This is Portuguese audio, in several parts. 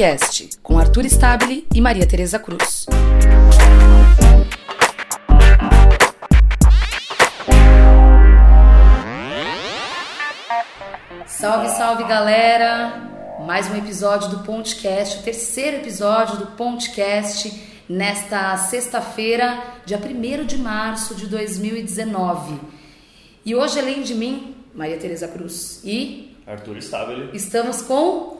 Ponte com Arthur Stabile e Maria Tereza Cruz. Salve, salve galera! Mais um episódio do Pontecast, o terceiro episódio do Pontecast nesta sexta-feira, dia 1 de março de 2019. E hoje, além de mim, Maria Tereza Cruz e Arthur Stabile. Estamos com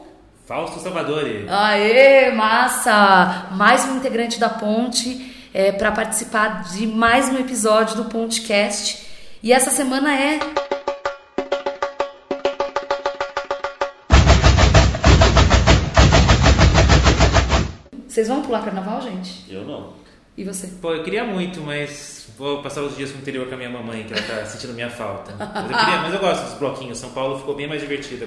Fausto Salvadori. Aê, massa! Mais um integrante da Ponte é, para participar de mais um episódio do Pontecast. E essa semana é. Vocês vão pular carnaval, gente? Eu não. E você? Pô, eu queria muito, mas vou passar os dias no interior com a minha mamãe, que ela tá sentindo minha falta. Mas eu, queria, mas eu gosto dos bloquinhos. São Paulo ficou bem mais divertida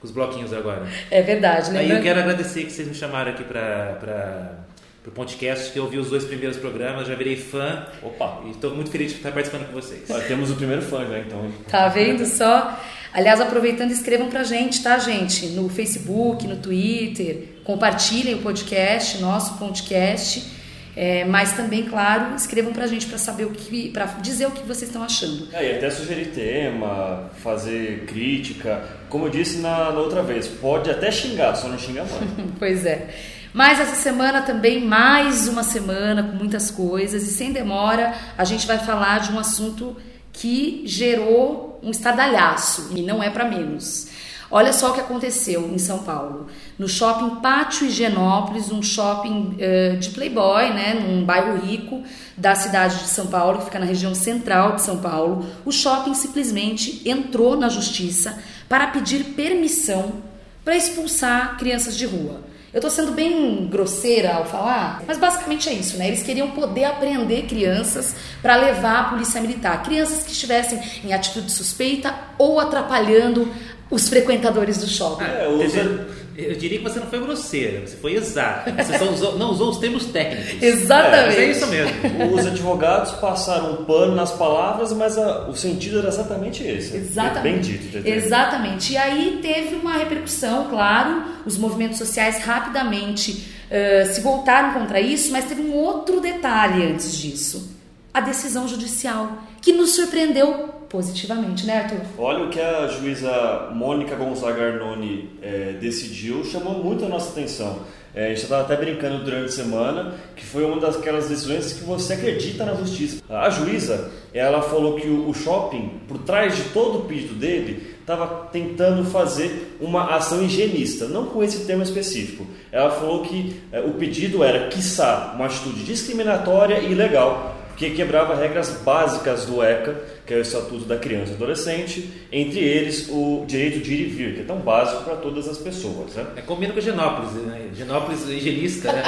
com os, bloquinhos agora. É verdade, né? Aí eu quero agradecer que vocês me chamaram aqui para para o podcast, que eu vi os dois primeiros programas, já virei fã. Opa! E estou muito feliz de estar participando com vocês. Ó, temos o primeiro fã já, então. Tá vendo só? Aliás, aproveitando, escrevam pra gente, tá, gente? No Facebook, no Twitter. Compartilhem o podcast, nosso podcast. É, mas também, claro, escrevam pra gente para saber o que. para dizer o que vocês estão achando. É, e até sugerir tema, fazer crítica. Como eu disse na, na outra vez, pode até xingar, só não xinga mais. pois é. Mas essa semana também, mais uma semana com muitas coisas, e sem demora, a gente vai falar de um assunto que gerou um estardalhaço, e não é para menos. Olha só o que aconteceu em São Paulo. No shopping Pátio Higienópolis, um shopping uh, de playboy, né, num bairro rico da cidade de São Paulo, que fica na região central de São Paulo, o shopping simplesmente entrou na justiça para pedir permissão para expulsar crianças de rua. Eu tô sendo bem grosseira ao falar, mas basicamente é isso, né? Eles queriam poder apreender crianças para levar a polícia militar, crianças que estivessem em atitude suspeita ou atrapalhando os frequentadores do shopping. É, usa... Eu diria que você não foi grosseira, você foi exata. Você só usou, não usou os termos técnicos. Exatamente. É, é isso mesmo. Os advogados passaram um pano nas palavras, mas a, o sentido era exatamente esse. Exatamente. Bem dito. Exatamente. E aí teve uma repercussão, claro, os movimentos sociais rapidamente uh, se voltaram contra isso, mas teve um outro detalhe antes disso: a decisão judicial, que nos surpreendeu positivamente, né, Arthur? Olha o que a juíza Mônica Gonzaga Arnone é, decidiu, chamou muito a nossa atenção. É, a gente estava até brincando durante a semana que foi uma daquelas decisões que você acredita na justiça. A juíza, ela falou que o shopping, por trás de todo o pedido dele, estava tentando fazer uma ação higienista, não com esse tema específico. Ela falou que é, o pedido era, quiçá, uma atitude discriminatória e ilegal, que quebrava regras básicas do ECA, que é o Estatuto da Criança e Adolescente, entre eles o direito de ir e vir, que é tão básico para todas as pessoas. Né? É combina com Genópolis, né? Genópolis higienista, né?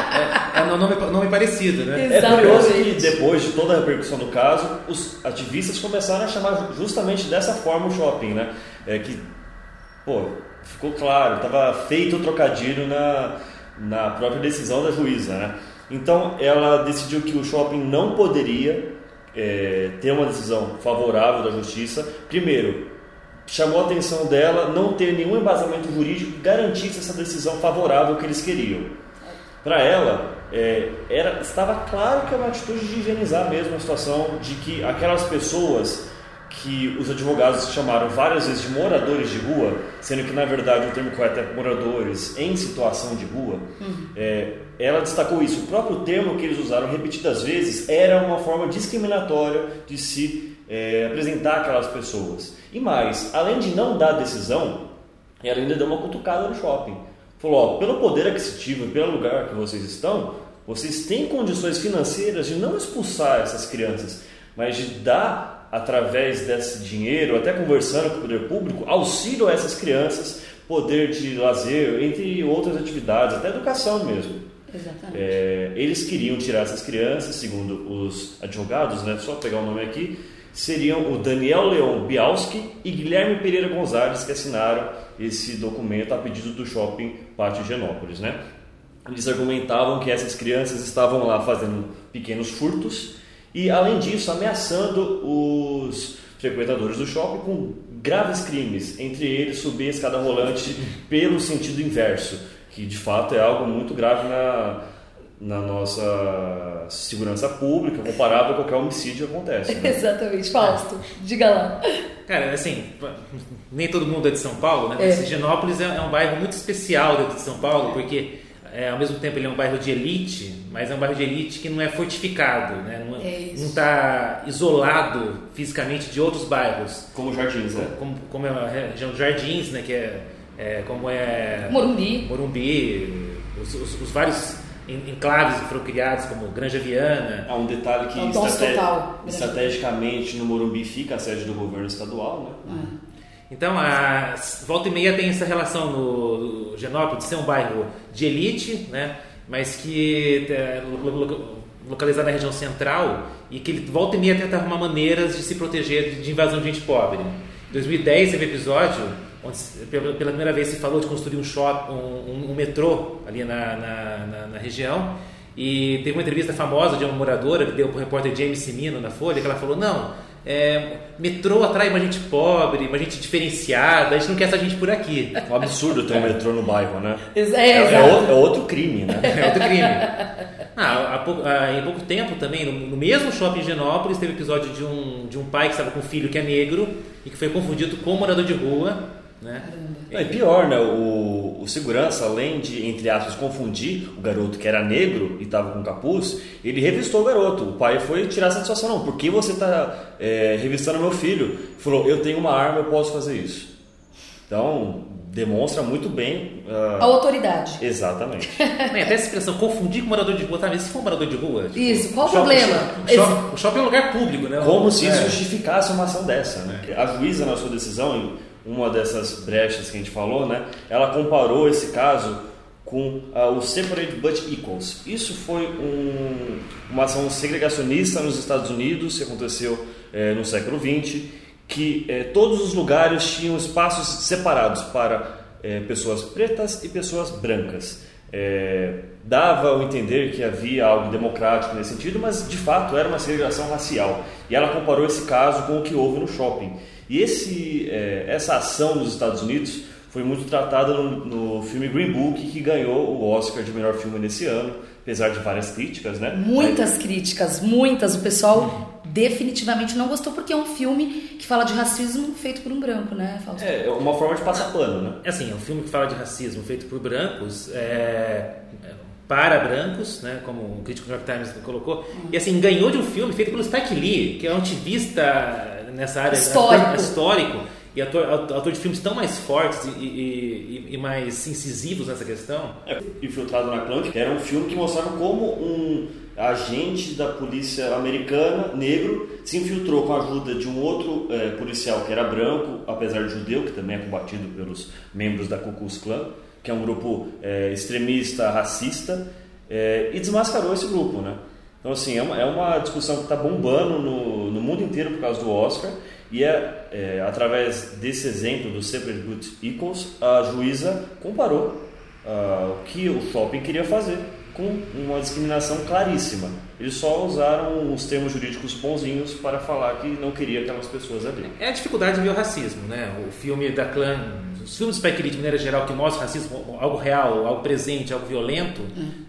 é, é um nome, nome parecido, né? É curioso que depois de toda a repercussão do caso, os ativistas começaram a chamar justamente dessa forma o shopping, né? É que, pô, ficou claro, estava feito o trocadilho na, na própria decisão da juíza, né? Então ela decidiu que o shopping não poderia é, ter uma decisão favorável da justiça. Primeiro, chamou a atenção dela não ter nenhum embasamento jurídico que garantisse essa decisão favorável que eles queriam. Para ela, é, era, estava claro que era uma atitude de higienizar mesmo a situação de que aquelas pessoas que os advogados chamaram várias vezes de moradores de rua, sendo que na verdade o termo correto é moradores em situação de rua, uhum. é, ela destacou isso. O próprio termo que eles usaram repetidas vezes era uma forma discriminatória de se é, apresentar aquelas pessoas. E mais, além de não dar decisão, ela ainda deu uma cutucada no shopping. Falou: ó, pelo poder aquisitivo e pelo lugar que vocês estão, vocês têm condições financeiras de não expulsar essas crianças, mas de dar através desse dinheiro, até conversando com o poder público, auxílio a essas crianças, poder de lazer, entre outras atividades, até educação mesmo. Exatamente. É, eles queriam tirar essas crianças, segundo os advogados, né, só pegar o nome aqui, seriam o Daniel Leon Bialski e Guilherme Pereira Gonzalez, que assinaram esse documento a pedido do shopping Pátio Genópolis. Né? Eles argumentavam que essas crianças estavam lá fazendo pequenos furtos e, além disso, ameaçando os frequentadores do shopping com graves crimes, entre eles subir a escada rolante pelo sentido inverso, que de fato é algo muito grave na, na nossa segurança pública, comparável a qualquer homicídio que acontece. Né? Exatamente. Fausto, diga lá. Cara, assim, nem todo mundo é de São Paulo, né? É. Higienópolis é, é um bairro muito especial dentro de São Paulo, porque é, ao mesmo tempo ele é um bairro de elite, mas é um bairro de elite que não é fortificado, né? Não É isso. está isolado fisicamente de outros bairros, Como jardins, né? como, como é a região dos Jardins, né? Que é, é como é Morumbi. Morumbi, os, os- os vários en- enclaves que foram criados, como Granja Viana. Há um detalhe que É total. estrategicamente no Morumbi fica a sede do governo estadual, né? Então, a volta e meia tem essa relação no Genópolis de ser um bairro de elite, né? mas que é lo- lo- localizado na região central e que ele volta e meia tenta arrumar maneiras de se proteger de- invasão de gente pobre. Em 2010 teve episódio onde pela primeira vez se falou de construir um um, um- um metrô ali na, na, na- na região e teve uma entrevista famosa de uma moradora que deu para o repórter James Simino na Folha que ela falou não é, metrô atrai uma gente pobre, uma gente diferenciada, a gente não quer essa gente por aqui. É um absurdo ter um metrô no bairro, né? É, É, é exato. outro, é outro crime, né? É outro crime. Ah, há pouco- em pouco tempo também, no, no mesmo shopping em Genópolis, teve episódio de um, de um pai que estava com um filho que é negro e que foi confundido com um morador de rua. Né? Não, e pior, né? O, o segurança, além de, entre aspas, confundir o garoto que era negro e estava com capuz, ele revistou o garoto. O pai foi tirar satisfação. Não, por que você está revistando meu filho? Falou, eu tenho uma arma, eu posso fazer isso. Então, demonstra muito bem. ah, A autoridade. exatamente. Bem, até essa expressão, confundir com morador de rua, tá? Mas se for um morador de rua... tipo, Isso, qual o shopping- problema? O shopping, o shopping é um lugar público, né? Como se isso É. justificasse uma ação dessa, né? A juíza, na sua decisão, uma dessas brechas que a gente falou, né? Ela comparou esse caso com ah, o Separate But Equals. Isso foi um- uma ação segregacionista nos Estados Unidos, que aconteceu eh, no século XX, que eh, todos os lugares tinham espaços separados para eh, pessoas pretas e pessoas brancas. É, dava a entender que havia algo democrático nesse sentido, mas de fato era uma segregação racial. E ela comparou esse caso com o que houve no shopping. E esse, é, essa ação nos Estados Unidos foi muito tratada no, no filme Green Book, que ganhou o Oscar de melhor filme nesse ano, apesar de várias críticas, né? Muitas críticas, muitas. O pessoal definitivamente não gostou porque é um filme que fala de racismo feito por um branco, né, Fausto? É é uma forma de passar pano, né? É assim, é um filme que fala de racismo feito por brancos, é, é, para brancos, né, como o crítico do New York Times colocou, e assim, ganhou de um filme feito pelo Spike Lee, que é um ativista nessa área Histórico. ator- histórico e ator, autor de filmes tão mais fortes e, e- e- e mais incisivos nessa questão. É, Infiltrado na Clã, que era um filme que mostrava como um agente da polícia americana, negro, se infiltrou com a ajuda de um outro eh, policial que era branco, apesar de judeu, que também é combatido pelos membros da Ku Klux Klan, que é um grupo eh, extremista, racista, eh, e desmascarou esse grupo, né? Então, assim, é uma, é uma discussão que está bombando no, no mundo inteiro por causa do Oscar, e é, é, através desse exemplo do Separate But Equals, a juíza comparou ah, o que o shopping queria fazer com uma discriminação claríssima. Eles só usaram os termos jurídicos bonzinhos para falar que não queria aquelas pessoas ali. É a dificuldade de ver o racismo, né? O filme da Clã, os filmes do Spike Lee de maneira geral que mostram racismo, algo real, algo presente, algo violento,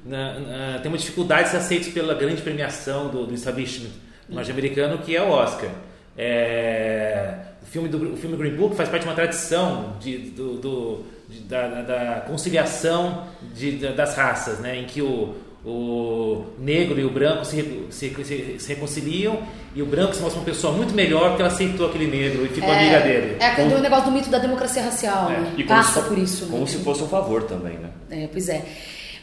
na- na- tem uma dificuldade de ser aceito pela grande premiação do, do establishment norte-americano que é o Oscar. É, o, filme do, o filme Green Book faz parte de uma tradição de, do, do- de- da, da- da conciliação de- da- das raças, né? Em que o, o negro e o branco se, se, se- se reconciliam e o branco se mostra uma pessoa muito melhor porque ela aceitou aquele negro e ficou amiga dele. É aquele negócio do mito da democracia racial, né? E como Passa se, por isso, né? Como se fosse um favor também, né? É, pois é.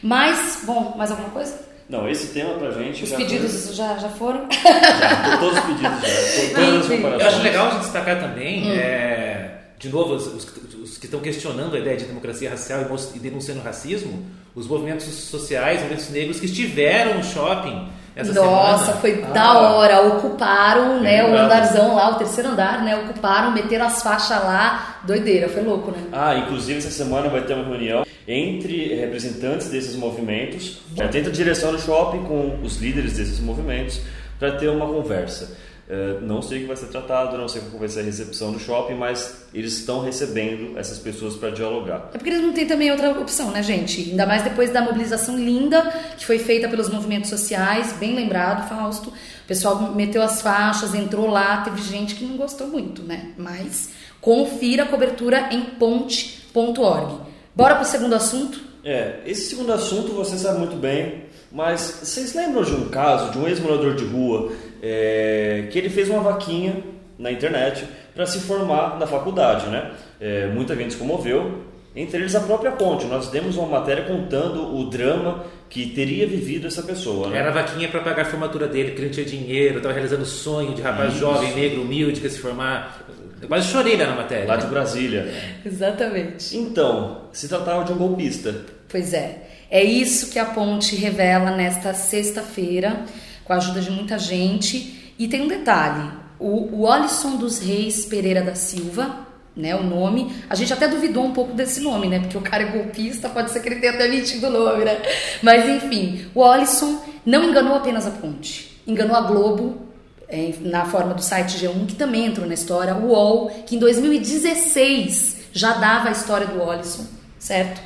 Mas, bom, mais alguma coisa? Não, esse tema pra gente Os já pedidos já, já foram? foi, já, todos os pedidos já, todas as Enfim. Eu comparações. acho legal a gente destacar também, é, de novo, os, os que- os que estão questionando a ideia de democracia racial e e denunciando o racismo, os movimentos sociais, movimentos negros que estiveram no shopping essa Nossa, semana. foi Ah. da hora. Ocuparam, né, o andarzão lá, o terceiro andar, né? Ocuparam, meteram as faixas lá. Doideira, foi louco, né? Ah, inclusive essa semana vai ter uma reunião entre representantes desses movimentos, dentro da direção do shopping com os líderes desses movimentos, para ter uma conversa. É, não sei o que vai ser tratado, não sei como vai ser a recepção no shopping, mas eles estão recebendo essas pessoas para dialogar. É porque eles não têm também outra opção, né, gente? Ainda mais depois da mobilização linda que foi feita pelos movimentos sociais, bem lembrado, Fausto. O pessoal meteu as faixas, entrou lá, teve gente que não gostou muito, né? Mas confira a cobertura em ponte.org. Bora para o segundo assunto? É, esse segundo assunto você sabe muito bem, mas vocês lembram de um caso de um ex-morador de rua é, que ele fez uma vaquinha na internet para se formar na faculdade, né? É, muita gente se comoveu, entre eles a própria Ponte. Nós demos uma matéria contando o drama que teria vivido essa pessoa. Né? Era a vaquinha para pagar a formatura dele, porque ele não tinha dinheiro, estava realizando o sonho de rapaz Isso. jovem, negro, humilde, que ia se formar. Eu quase chorei na matéria. Lá de Brasília. Exatamente. Então, se tratava de um golpista. Pois é. É isso que a Ponte revela nesta sexta-feira, com a ajuda de muita gente. E tem um detalhe: o, o Olisson dos Reis Pereira da Silva, né, o nome. A gente até duvidou um pouco desse nome, né? Porque o cara é golpista, pode ser que ele tenha até mentido o nome, né? Mas enfim, o Olisson não enganou apenas a Ponte, enganou a Globo. É, na forma do site G1, que também entrou na história, o UOL, que em 2016 já dava a história do Olisson, certo?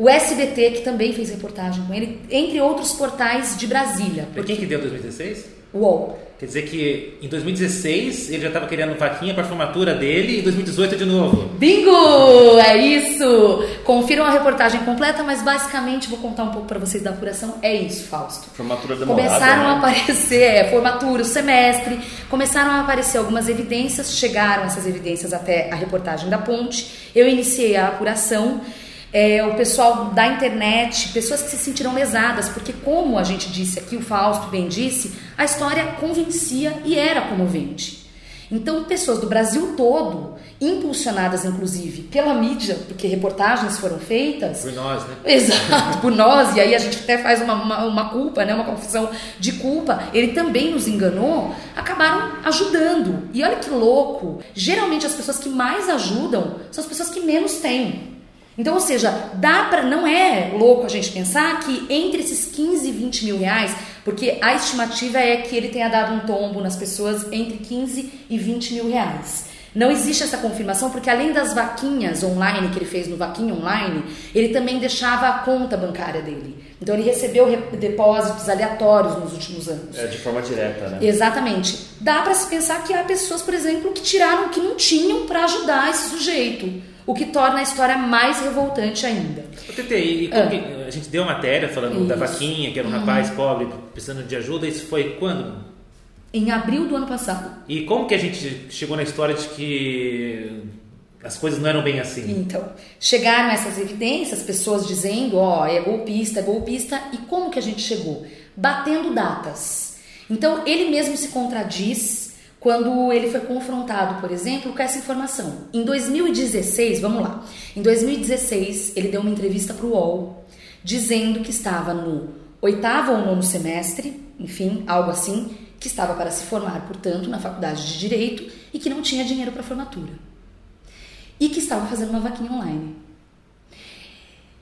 O SBT, que também fez reportagem com ele, entre outros portais de Brasília. Por quem que deu 2016? O UOL. Quer dizer que em 2016 ele já estava querendo vaquinha para a formatura dele e em 2018 de novo. Bingo! É isso! Confiram a reportagem completa, mas basicamente vou contar um pouco para vocês da apuração. É isso, Fausto. Formatura demorada, Começaram né? a aparecer, é, formatura, o semestre, começaram a aparecer algumas evidências, chegaram essas evidências até a reportagem da Ponte. Eu iniciei a apuração é, o pessoal da internet, pessoas que se sentiram lesadas, porque, como a gente disse aqui, o Fausto bem disse, a história convencia e era comovente. Então, pessoas do Brasil todo, impulsionadas inclusive pela mídia, porque reportagens foram feitas. Por nós, né? Exato, por nós, e aí a gente até faz uma, uma, uma culpa, né? uma confusão de culpa. Ele também nos enganou, acabaram ajudando. E olha que louco! Geralmente as pessoas que mais ajudam são as pessoas que menos têm. Então, ou seja, dá para não é louco a gente pensar que entre esses 15 e 20 mil reais, porque a estimativa é que ele tenha dado um tombo nas pessoas entre 15 e 20 mil reais. Não existe essa confirmação porque além das vaquinhas online que ele fez no Vaquinha Online, ele também deixava a conta bancária dele. Então ele recebeu depósitos aleatórios nos últimos anos. É, de forma direta, né? Exatamente. Dá para se pensar que há pessoas, por exemplo, que tiraram o que não tinham para ajudar esse sujeito o que torna a história mais revoltante ainda. O ah. a gente deu matéria falando isso. da vaquinha, que era um uhum. rapaz pobre precisando de ajuda, isso foi quando? Em abril do ano passado. E como que a gente chegou na história de que as coisas não eram bem assim? Então, chegaram essas evidências, pessoas dizendo, ó, oh, é golpista, é golpista, e como que a gente chegou? Batendo datas. Então, ele mesmo se contradiz quando ele foi confrontado, por exemplo, com essa informação. Em 2016, vamos lá, em 2016 ele deu uma entrevista para o UOL dizendo que estava no oitavo ou nono semestre, enfim, algo assim, que estava para se formar, portanto, na faculdade de Direito e que não tinha dinheiro para formatura. E que estava fazendo uma vaquinha online.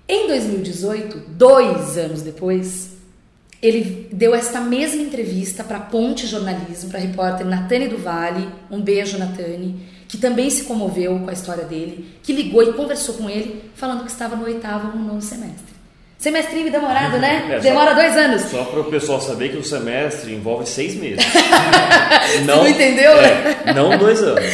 Em 2018, dois anos depois, ele deu esta mesma entrevista para Ponte Jornalismo, para a repórter Natane do Vale, um beijo Natane, que também se comoveu com a história dele, que ligou e conversou com ele, falando que estava no oitavo ou no nono semestre. Semestrinho demorado, né? É, Demora só, dois anos. Só para o pessoal saber que o semestre envolve seis meses. não, não entendeu? É, não dois anos.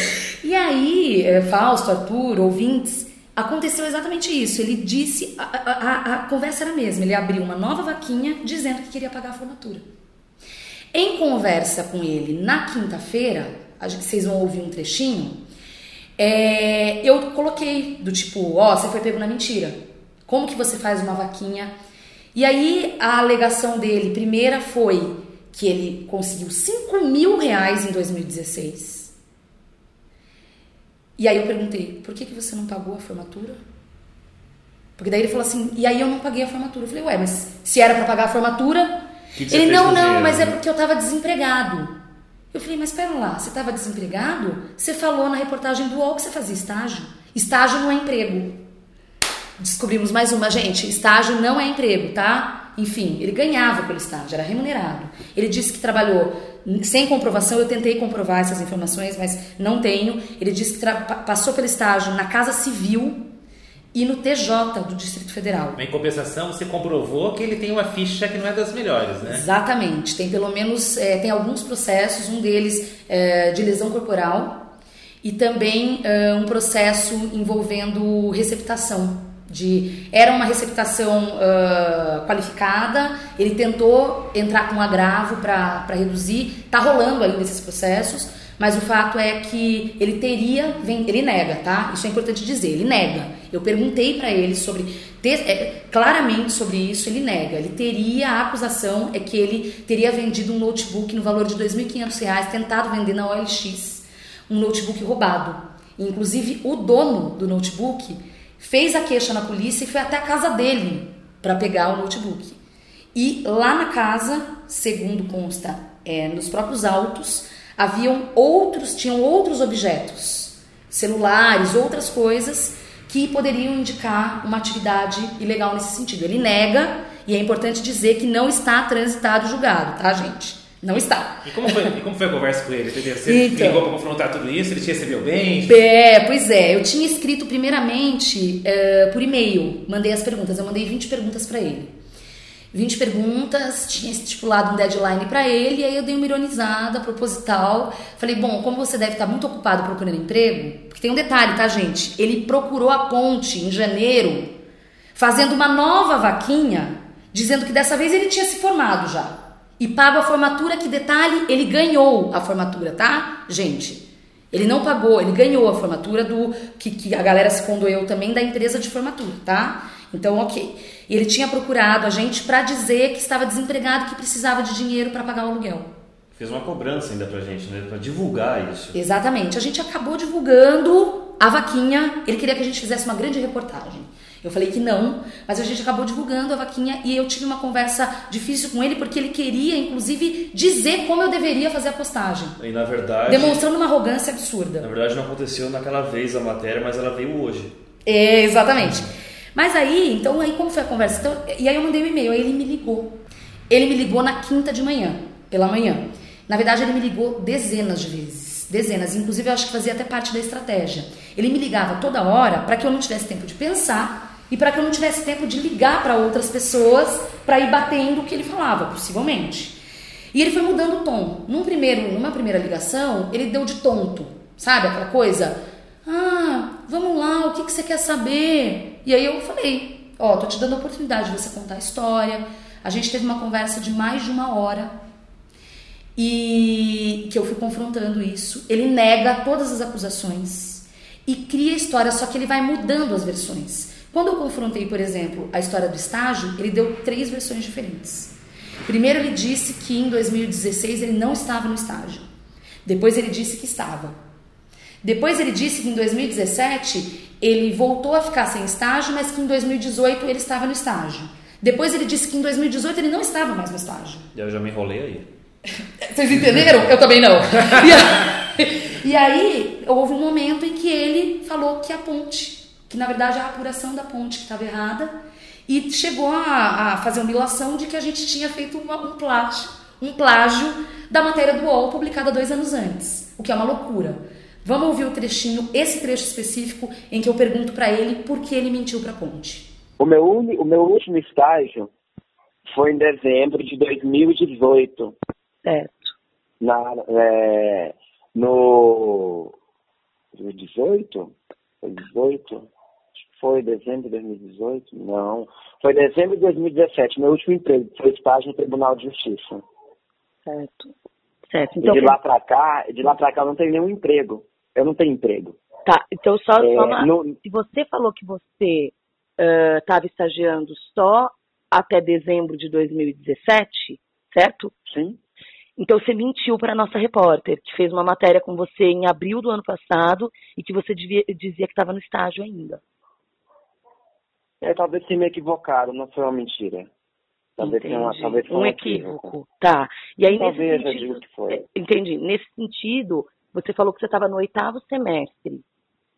E aí, eh, Fausto, Arthur, ouvintes, Aconteceu exatamente isso. Ele disse, a, a, a, conversa era a mesma. Ele abriu uma nova vaquinha dizendo que queria pagar a formatura. Em conversa com ele na quinta-feira, vocês vão ouvir um trechinho, é, eu coloquei do tipo, ó, oh, você foi pego na mentira. Como que você faz uma vaquinha? E aí a alegação dele, primeira foi que ele conseguiu 5 mil reais em 2016 e aí eu perguntei, por que, que você não pagou a formatura? Porque daí ele falou assim, e aí eu não paguei a formatura. Eu falei, ué, mas se era para pagar a formatura. Que que ele, não, não, dinheiro, mas é porque eu tava desempregado. Eu falei, mas espera lá, você estava desempregado? Você falou na reportagem do UOL que você fazia estágio. Estágio não é emprego. Descobrimos mais uma, gente. Estágio não é emprego, tá? Enfim, ele ganhava pelo estágio, era remunerado. Ele disse que trabalhou sem comprovação, eu tentei comprovar essas informações, mas não tenho. Ele disse que passou pelo estágio na Casa Civil e no TJ do Distrito Federal. Em compensação, você comprovou que ele tem uma ficha que não é das melhores, né? Exatamente. Tem pelo menos é, tem alguns processos, um deles é, de lesão corporal e também é, um processo envolvendo receptação. De, era uma receptação uh, qualificada, ele tentou entrar com um agravo para reduzir, está rolando ainda esses processos, mas o fato é que ele teria, ele nega, tá? Isso é importante dizer, ele nega. Eu perguntei para ele sobre, é, claramente sobre isso, ele nega. Ele teria, a acusação é que ele teria vendido um notebook no valor de R$ 2.500, tentado vender na OLX, um notebook roubado. Inclusive, o dono do notebook fez a queixa na polícia e foi até a casa dele para pegar o notebook. E lá na casa, segundo consta é, nos próprios autos, haviam outros, tinham outros objetos, celulares, outras coisas que poderiam indicar uma atividade ilegal nesse sentido. Ele nega e é importante dizer que não está transitado julgado, tá, gente? Não está. E como foi, e como foi a conversa com ele? Você então, ligou para confrontar tudo isso? Ele te recebeu bem? É, pois é. Eu tinha escrito primeiramente uh, por e-mail. Mandei as perguntas. Eu mandei 20 perguntas para ele. 20 perguntas, tinha estipulado um deadline para ele, e aí eu dei uma ironizada, proposital. Falei, bom, como você deve estar muito ocupado procurando emprego, porque tem um detalhe, tá, gente? Ele procurou a ponte em janeiro, fazendo uma nova vaquinha, dizendo que dessa vez ele tinha se formado já. E pago a formatura, que detalhe, ele ganhou a formatura, tá, gente? Ele não pagou, ele ganhou a formatura do que, que a galera se condoeu também da empresa de formatura, tá? Então, ok. Ele tinha procurado a gente para dizer que estava desempregado, que precisava de dinheiro para pagar o aluguel. Fez uma cobrança ainda pra gente, né? Pra divulgar isso. Exatamente. A gente acabou divulgando a vaquinha. Ele queria que a gente fizesse uma grande reportagem. Eu falei que não, mas a gente acabou divulgando a vaquinha e eu tive uma conversa difícil com ele porque ele queria, inclusive, dizer como eu deveria fazer a postagem. E na verdade. Demonstrando uma arrogância absurda. Na verdade, não aconteceu naquela vez a matéria, mas ela veio hoje. É, exatamente. Mas aí, então, aí como foi a conversa? Então, e aí eu mandei um e-mail, aí ele me ligou. Ele me ligou na quinta de manhã, pela manhã. Na verdade, ele me ligou dezenas de vezes. Dezenas. Inclusive, eu acho que fazia até parte da estratégia. Ele me ligava toda hora para que eu não tivesse tempo de pensar e para que eu não tivesse tempo de ligar para outras pessoas para ir batendo o que ele falava, possivelmente. E ele foi mudando o tom. Num primeiro, numa primeira ligação, ele deu de tonto, sabe aquela coisa? Ah, vamos lá, o que, que você quer saber? E aí eu falei, ó, tô te dando a oportunidade de você contar a história. A gente teve uma conversa de mais de uma hora e que eu fui confrontando isso. Ele nega todas as acusações e cria história, só que ele vai mudando as versões. Quando eu confrontei, por exemplo, a história do estágio, ele deu três versões diferentes. Primeiro, ele disse que em 2016 ele não estava no estágio. Depois, ele disse que estava. Depois ele disse que em 2017 ele voltou a ficar sem estágio, mas que em 2018 ele estava no estágio. Depois ele disse que em 2018 ele não estava mais no estágio. Eu já me enrolei aí. Vocês entenderam? Eu também não. E aí, e aí houve um momento em que ele falou que a ponte, que na verdade é a apuração da ponte que estava errada, e chegou a, a, fazer uma ilação de que a gente tinha feito uma, um plágio, um plágio da matéria do UOL publicada dois anos antes, o que é uma loucura. Vamos ouvir o trechinho, esse trecho específico, em que eu pergunto para ele por que ele mentiu para a Ponte. O meu, o meu último estágio foi em dezembro de 2018. Certo. Na, é, no 2018? Foi 18? Foi dezembro de 2018? Não. Foi dezembro de 2017. Meu último emprego foi estágio no Tribunal de Justiça. Certo. Certo. Então, e de lá para cá, de lá para cá eu não tenho nenhum emprego. Eu não tenho emprego. Tá, então só, é, só uma, no... se você falou que você estava uh, estagiando só até dezembro de 2017, certo? Sim. Então você mentiu para a nossa repórter, que fez uma matéria com você em abril do ano passado e que você devia, dizia que estava no estágio ainda. É, talvez tenha me equivocado, não foi uma mentira. Talvez tenha uma, talvez um, um equívoco. equívoco. Tá. E aí talvez nesse sentido, que foi. É, entendi. Nesse sentido, você falou que você estava no oitavo semestre.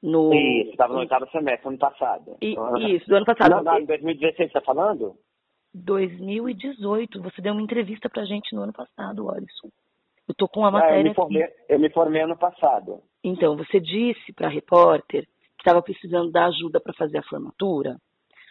No... Isso, estava no oitavo semestre, ano passado. E, Isso, do ano passado. Não, não, em 2016 você está falando? 2018. Você deu uma entrevista pra gente no ano passado, Alisson. Eu tô com a matéria. Ah, eu, me formei, eu me formei ano passado. Então, você disse para a repórter que estava precisando da ajuda para fazer a formatura?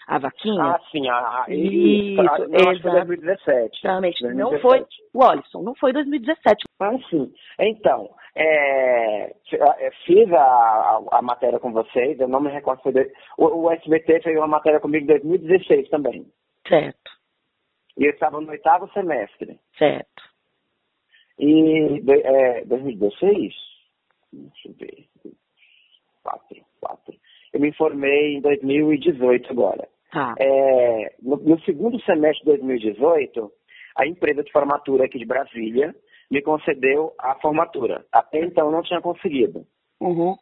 A vaquinha? Ah, sim, a, isso, isso não, acho que 2017. Exatamente. 2017. Não foi, o Alisson, não foi 2017. Ah, sim. Então, é, é, fiz a, a, matéria com vocês, eu não me recordo. Foi de, o, o SBT fez uma matéria comigo em 2016 também. Certo. E eu estava no oitavo semestre. Certo. E é, 2016? Deixa eu ver. Quatro, quatro. Eu me formei em 2018 agora. Tá. É, no, no, segundo semestre de 2018, a empresa de formatura aqui de Brasília me concedeu a formatura. Até então eu não tinha conseguido. Uhum.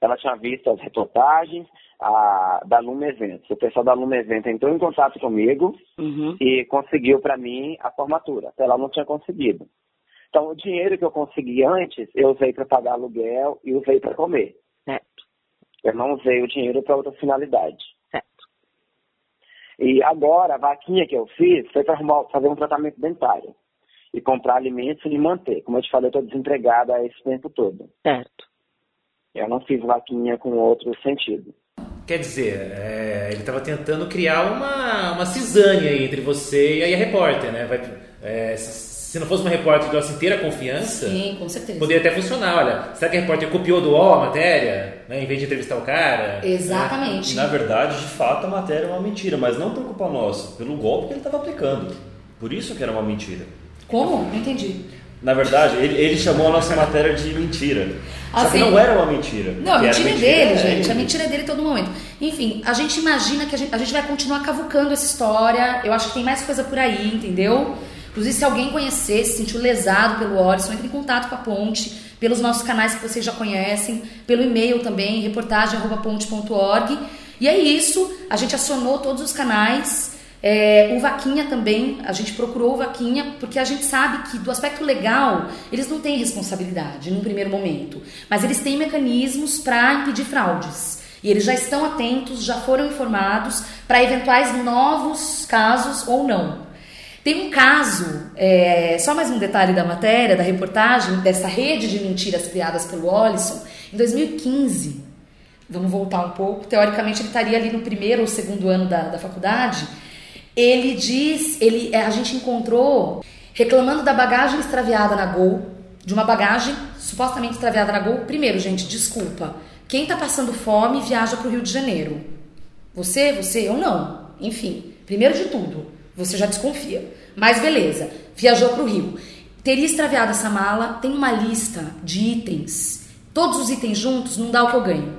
Ela tinha visto as reportagens a, da Lume Eventos. O pessoal da Lume Eventos entrou em contato comigo uhum. e conseguiu para mim a formatura. Até lá não tinha conseguido. Então, o dinheiro que eu consegui antes, eu usei para pagar aluguel e usei para comer. Certo. Eu não usei o dinheiro para outra finalidade. E agora, a vaquinha que eu fiz foi para fazer um tratamento dentário e comprar alimentos e me manter. Como eu te falei, eu estou desempregada esse tempo todo. Certo. Eu não fiz vaquinha com outro sentido. Quer dizer, é, ele estava tentando criar uma, uma cisânia entre você e a repórter, né? Vai, é, se não fosse uma repórter de nossa inteira confiança, Sim, com certeza. poderia até funcionar. Olha, será que a repórter copiou do UOL a matéria, né, em vez de entrevistar o cara? Exatamente. Né? Na verdade, de fato, a matéria é uma mentira, mas não por culpa nossa, pelo golpe que ele estava aplicando. Por isso que era uma mentira. Como? Não entendi. Na verdade, ele, ele chamou a nossa matéria de mentira. Só que não era uma mentira. Não, a mentira, mentira é dele, gente. A mentira é dele todo momento. Enfim, a gente imagina que a gente, a gente vai continuar cavucando essa história. Eu acho que tem mais coisa por aí, entendeu? Inclusive, se alguém conhecer, se sentiu lesado pelo Orson, entre em contato com a Ponte, pelos nossos canais que vocês já conhecem, pelo e-mail também, reportagem.ponte.org. E é isso, a gente acionou todos os canais. É, o Vaquinha também, a gente procurou o Vaquinha porque a gente sabe que do aspecto legal eles não têm responsabilidade num primeiro momento, mas eles têm mecanismos para impedir fraudes. E eles já estão atentos, já foram informados para eventuais novos casos ou não. Tem um caso, é, só mais um detalhe da matéria, da reportagem, dessa rede de mentiras criadas pelo Olisson, em 2015. Vamos voltar um pouco. Teoricamente, ele estaria ali no primeiro ou segundo ano da, da faculdade. Ele diz, ele, é, a gente encontrou reclamando da bagagem extraviada na Gol, de uma bagagem supostamente extraviada na Gol. Primeiro, gente, desculpa. Quem está passando fome viaja para o Rio de Janeiro. Você, você, eu não. Enfim, primeiro de tudo, você já desconfia. Mas beleza, viajou para o Rio. Teria extraviado essa mala, tem uma lista de itens. Todos os itens juntos não dá o que eu ganho.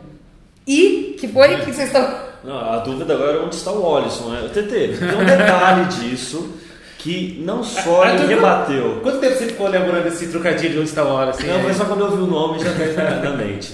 E que foi que vocês estão. Não, a dúvida agora é onde está o Olisson, né? TT, tem um detalhe disso que não só ah, ele rebateu. Quanto tempo você ficou lembrando esse trocadilho de onde está o Olisson? Não, mas só quando eu vi o nome já veio na mente.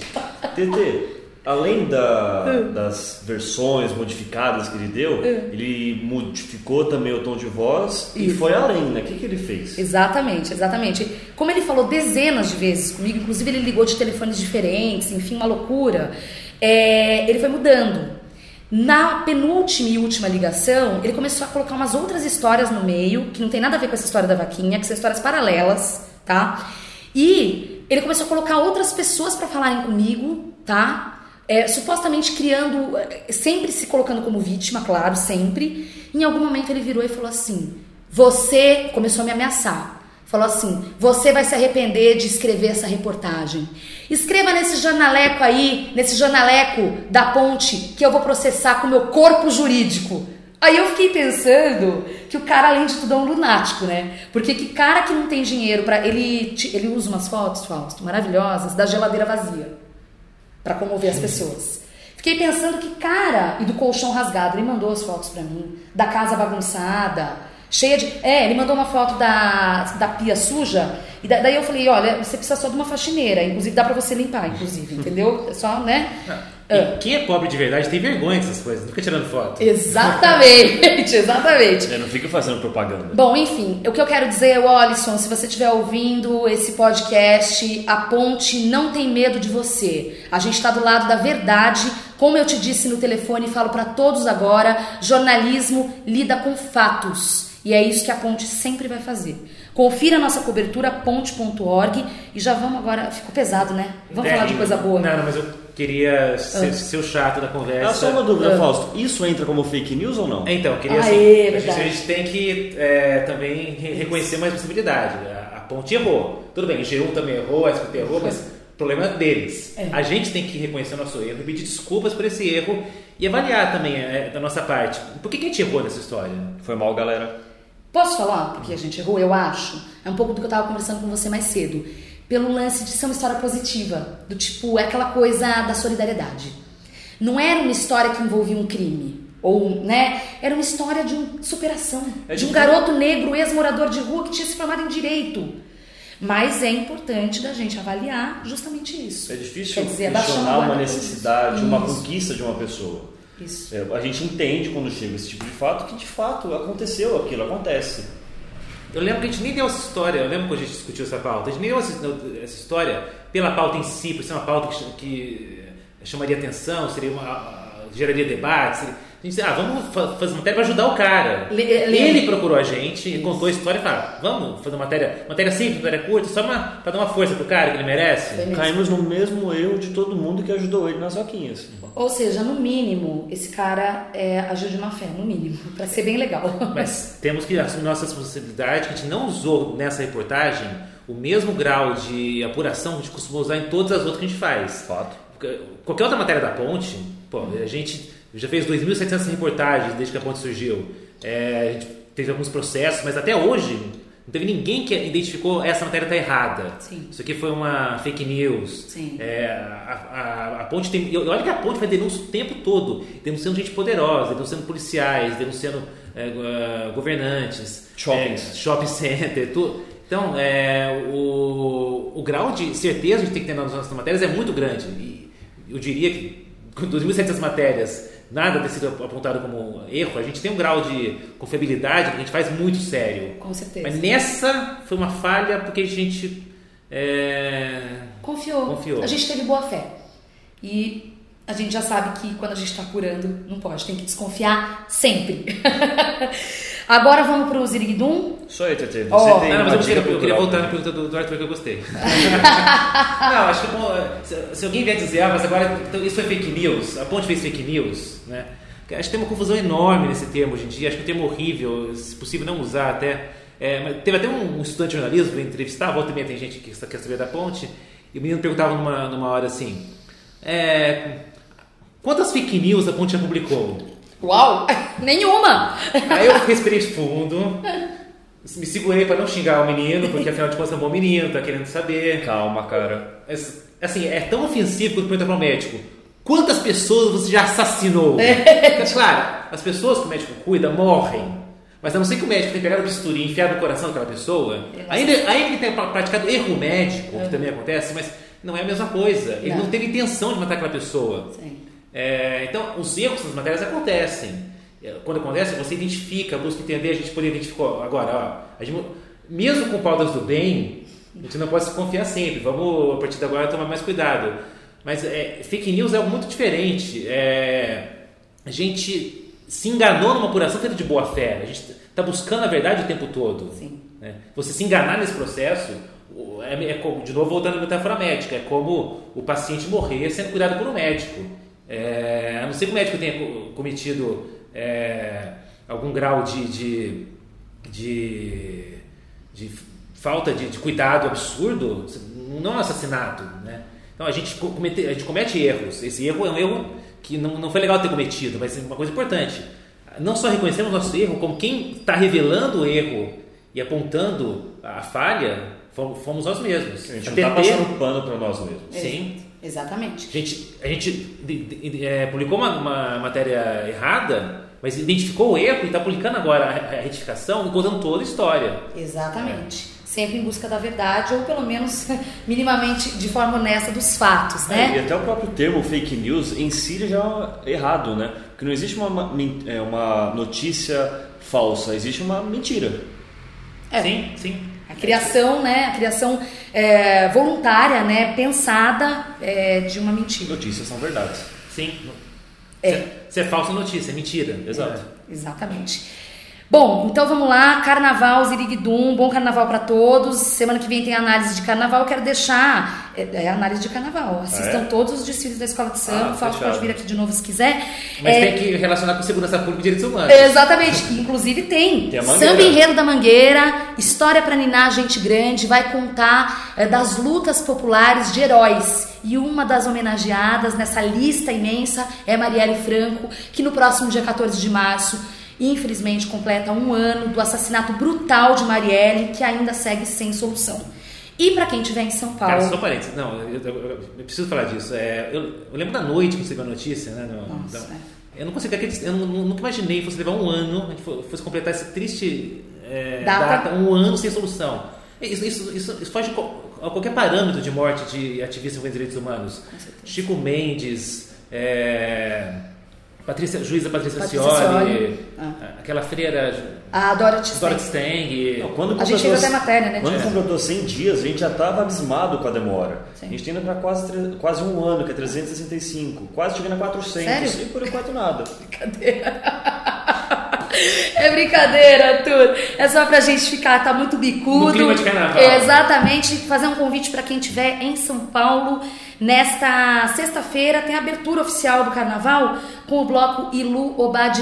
TT, além da, hum. das versões modificadas que ele deu, hum. ele modificou também o tom de voz Isso. e foi além, né? O que, que ele fez? Exatamente, exatamente. Como ele falou dezenas de vezes comigo, inclusive ele ligou de telefones diferentes, enfim, uma loucura, é, ele foi mudando. Na penúltima e última ligação, ele começou a colocar umas outras histórias no meio, que não tem nada a ver com essa história da vaquinha, que são histórias paralelas, tá? E ele começou a colocar outras pessoas para falarem comigo, tá? É, supostamente criando, sempre se colocando como vítima, claro, sempre. Em algum momento ele virou e falou assim: Você começou a me ameaçar. Falou assim: Você vai se arrepender de escrever essa reportagem. Escreva nesse jornaleco aí, nesse jornaleco da ponte, que eu vou processar com o meu corpo jurídico. Aí eu fiquei pensando que o cara, além de tudo, é um lunático, né? Porque que cara que não tem dinheiro para ele, ele usa umas fotos, Fausto, maravilhosas, da geladeira vazia para comover as pessoas. Fiquei pensando que cara, e do colchão rasgado, ele mandou as fotos para mim, da casa bagunçada, cheia de. É, ele mandou uma foto da, da pia suja, e daí eu falei: olha, você precisa só de uma faxineira, inclusive dá para você limpar, inclusive, entendeu? É só, né? Ah. quem é pobre de verdade tem vergonha dessas coisas, não fica tirando foto. Exatamente, exatamente. Eu não fica fazendo propaganda. Bom, enfim, o que eu quero dizer, Wallison, se você estiver ouvindo esse podcast, a ponte não tem medo de você. A gente está do lado da verdade. Como eu te disse no telefone e falo para todos agora, jornalismo lida com fatos. E é isso que a ponte sempre vai fazer. Confira a nossa cobertura ponte.org e já vamos agora. Ficou pesado, né? Vamos é, falar de coisa boa. Não, não, mas eu queria ser, ah. ser o chato da conversa. Ah, só uma dúvida, ah. Fausto. Isso entra como fake news ou não? Então, eu queria ah, assim, é, a gente tem que é, também reconhecer mais possibilidade. A, a Ponte errou. Tudo bem, o G1 também errou, a SPT errou, mas o problema é deles. É. A gente tem que reconhecer o nosso erro, pedir desculpas por esse erro e avaliar também é, da nossa parte. Por que, que a gente errou nessa história? Foi mal, galera. Posso falar porque a gente errou? Eu acho. É um pouco do que eu estava conversando com você mais cedo. Pelo lance de ser uma história positiva. Do tipo, é aquela coisa da solidariedade. Não era uma história que envolvia um crime. Ou, né? Era uma história de um, superação. É de um garoto negro, ex-morador de rua, que tinha se formado em direito. Mas é importante da gente avaliar justamente isso. É difícil Quer dizer, questionar uma necessidade, uma conquista de uma pessoa. Isso. É, a gente entende quando chega esse tipo de fato que de fato aconteceu aquilo, acontece. Eu lembro que a gente nem deu essa história, eu lembro quando a gente discutiu essa pauta, a gente nem deu essa, essa história pela pauta em si, por ser uma pauta que, que chamaria atenção, seria uma, geraria debate, seria, a gente disse, ah, vamos fazer matéria para ajudar o cara. Le, le, ele procurou a gente e contou a história e falou, vamos fazer matéria, matéria simples, matéria curta, só para dar uma força pro cara que ele merece. Caímos no mesmo erro de todo mundo que ajudou ele nas vaquinhas. Ou seja, no mínimo, esse cara é, agiu de má fé, no mínimo, para ser bem legal. Mas temos que assumir nossa responsabilidade que a gente não usou nessa reportagem o mesmo grau de apuração que a gente costuma usar em todas as outras que a gente faz. Fato. Qualquer outra matéria da ponte, pô, a gente já fez 2.700 reportagens desde que a ponte surgiu. É, a gente teve alguns processos, mas até hoje não teve ninguém que identificou essa matéria está errada. Sim. Isso aqui foi uma fake news. Sim. É, a, a, a, ponte tem. Olha que a ponte vai denúncia o tempo todo, denunciando gente poderosa, denunciando policiais, denunciando é, uh, governantes, shoppings, é, shopping center, tudo. Então, é, o, o grau de certeza que a gente tem que ter nas nossas matérias é muito grande. E eu diria que com 2.700 matérias nada ter sido apontado como erro, a gente tem um grau de confiabilidade que a gente faz muito sério. Com certeza. Mas nessa foi uma falha porque a gente é... confiou. confiou. A gente teve boa fé. E a gente já sabe que quando a gente está curando, não pode, tem que desconfiar sempre. Agora vamos para o Ziriguidum. Só aí, Tete. Você oh. tem não, mas eu, queria, eu queria voltar na pergunta do, do Arthur que eu gostei. não, acho que bom, se, se, alguém vier dizer, ah, mas agora então, isso foi fake news, a ponte fez fake news, né? Acho que tem uma confusão enorme nesse termo hoje em dia, acho que é um termo horrível, se possível não usar até. É, teve até um, um estudante de jornalismo que entrevistar, volta e meia tem gente que quer saber da ponte, e o menino perguntava numa, numa hora assim: é, quantas fake news a ponte já publicou? Uau! Nenhuma! Aí eu respirei fundo, me segurei para não xingar o menino, porque afinal de contas é um bom menino, tá querendo saber. Calma, cara. Assim, é tão ofensivo quando pergunta para o médico: quantas pessoas você já assassinou? É. Claro, as pessoas que o médico cuida morrem. Mas a não ser que o médico tenha pegado o bisturi e enfiado no coração daquela pessoa, ainda, ainda que tenha praticado erro médico, que também acontece, mas não é a mesma coisa. Ele não, não teve intenção de matar aquela pessoa. Sim. É, então, os erros nas matérias acontecem. É, quando acontece, você identifica, busca entender, a gente poder identificar. Agora, ó, gente, mesmo com pautas do bem, a gente não pode se confiar sempre. Vamos, a partir de agora, tomar mais cuidado. Mas é, fake news é algo muito diferente. É, a gente se enganou numa apuração feita de boa fé. A gente está buscando a verdade o tempo todo. Né? Você se enganar nesse processo, é, é, de novo voltando à metáfora médica, é como o paciente morrer sendo cuidado por um médico. É, a não ser que o médico tenha cometido é, algum grau de, de, de, de falta de, de, cuidado absurdo, não é um assassinato. Né? Então a gente, comete, a gente comete erros. Esse erro é um erro que não, não foi legal ter cometido, mas é uma coisa importante. Não só reconhecemos nosso erro, como quem está revelando o erro e apontando a falha, fomos nós mesmos. A gente não está passando pano para nós mesmos. Sim. Exatamente. A gente, a gente é, publicou uma, uma, matéria errada, mas identificou o erro e está publicando agora a, a retificação e contando toda a história. Exatamente. É. Sempre em busca da verdade, ou pelo menos minimamente de forma honesta dos fatos, né? É, e até o próprio termo fake news em si já é errado, né? Porque não existe uma, é, uma notícia falsa, existe uma mentira. É. Sim, sim. A criação, né? A criação é, voluntária, né? Pensada é, de uma mentira. Notícias são verdades. Sim. É. Se é falsa notícia, é mentira. Exato. Exatamente. Bom, então vamos lá, Carnaval Ziriguidum, bom Carnaval para todos. Semana que vem tem análise de Carnaval. Eu quero deixar é, é análise de Carnaval. Assistam Ah, é? todos os desfiles da Escola de Samba. Ah, o Fausto pode vir aqui de novo se quiser. Mas É, tem que relacionar com segurança pública e direitos humanos. Exatamente, Inclusive tem. Tem. Samba Enredo da Mangueira, História para Ninar Gente Grande, vai contar eh, das lutas populares de heróis. E uma das homenageadas nessa lista imensa é Marielle Franco, que no próximo dia 14 de março, infelizmente, completa um ano do assassinato brutal de Marielle, que ainda segue sem solução. E para quem estiver em São Paulo. Cara, só parênteses. Não, eu, eu- eu- preciso falar disso. É, eu, eu lembro da noite que você viu a notícia, né? no- Nossa, então, é. Eu não consigo acreditar, eu nu- nu- nunca imaginei que fosse levar um ano, fosse completar essa triste é, Data. data. um ano sem solução. Isso, isso, isso, isso foge a qualquer parâmetro de morte de ativista em direitos humanos. Chico Mendes, é, Patrícia, juíza Patrícia, Patrícia Cioli, Cioli. Ah. aquela freira A Dorothy Dorothy Stang. Stang. Não, quando A gente até matéria, né, Quando completou 100 dias, a gente já estava abismado com a demora. Sim. A gente tem indo para quase, quase um ano, que é 365. Quase chegando a 400. Sério? E por enquanto nada. É brincadeira, Arthur. É só pra gente ficar, tá muito bicudo. No clima de carnaval. Exatamente. Fazer um convite pra quem estiver em São Paulo. Nesta sexta-feira tem a abertura oficial do carnaval com o bloco Ilu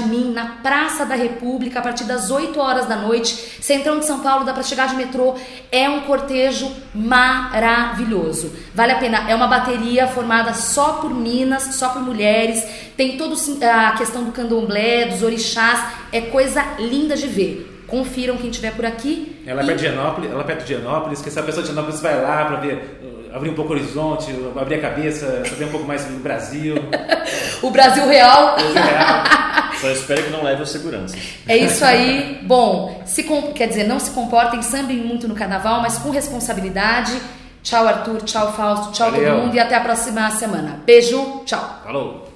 Mim na Praça da República a partir das 8 horas da noite. Centrão de São Paulo, dá pra chegar de metrô. É um cortejo maravilhoso. Vale a pena. É uma bateria formada só por minas, só por mulheres. Tem toda a questão do candomblé, dos orixás. É coisa linda de ver. Confiram quem estiver por aqui. Ela é E- perto de Genópolis, ela é perto de Genópolis, que essa pessoa de Genópolis vai lá para ver, abrir um pouco o horizonte, abrir a cabeça, saber um pouco mais do Brasil, O Brasil Real. real. Só espero que não leve os seguranças. É isso aí. Bom, se com- quer dizer, não se comportem, sambem muito no carnaval, mas com responsabilidade. Tchau, Arthur. Tchau, Fausto. Tchau, Valeu. todo mundo. E até a próxima semana. Beijo. Tchau. Falou!